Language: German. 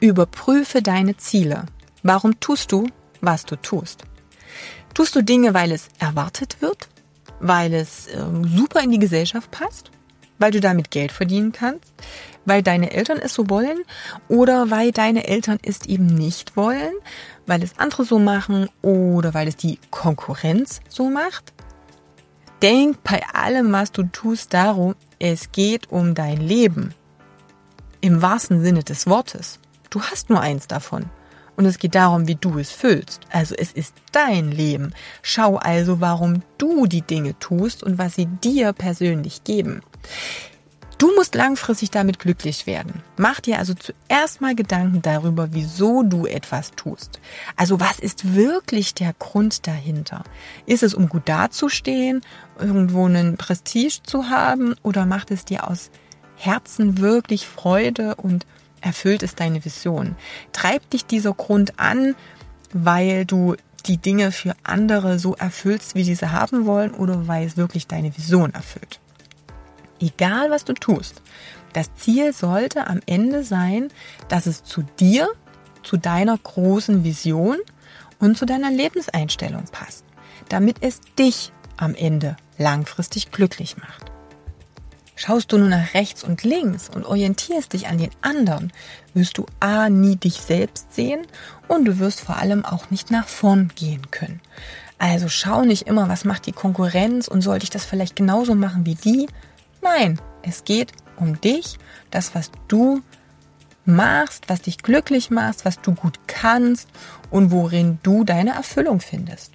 Überprüfe deine Ziele. Warum tust du, was du tust? Tust du Dinge, weil es erwartet wird? Weil es äh, super in die Gesellschaft passt? Weil du damit Geld verdienen kannst? Weil deine Eltern es so wollen? Oder weil deine Eltern es eben nicht wollen? Weil es andere so machen? Oder weil es die Konkurrenz so macht? Denk bei allem, was du tust, darum, es geht um dein Leben. Im wahrsten Sinne des Wortes. Du hast nur eins davon. Und es geht darum, wie du es füllst. Also es ist dein Leben. Schau also, warum du die Dinge tust und was sie dir persönlich geben. Du musst langfristig damit glücklich werden. Mach dir also zuerst mal Gedanken darüber, wieso du etwas tust. Also was ist wirklich der Grund dahinter? Ist es, um gut dazustehen, irgendwo einen Prestige zu haben oder macht es dir aus Herzen wirklich Freude und erfüllt es deine Vision? Treibt dich dieser Grund an, weil du die Dinge für andere so erfüllst, wie sie haben wollen oder weil es wirklich deine Vision erfüllt? Egal was du tust, das Ziel sollte am Ende sein, dass es zu dir, zu deiner großen Vision und zu deiner Lebenseinstellung passt, damit es dich am Ende langfristig glücklich macht. Schaust du nur nach rechts und links und orientierst dich an den anderen, wirst du A nie dich selbst sehen und du wirst vor allem auch nicht nach vorn gehen können. Also schau nicht immer, was macht die Konkurrenz und sollte ich das vielleicht genauso machen wie die? Nein, es geht um dich, das, was du machst, was dich glücklich macht, was du gut kannst und worin du deine Erfüllung findest.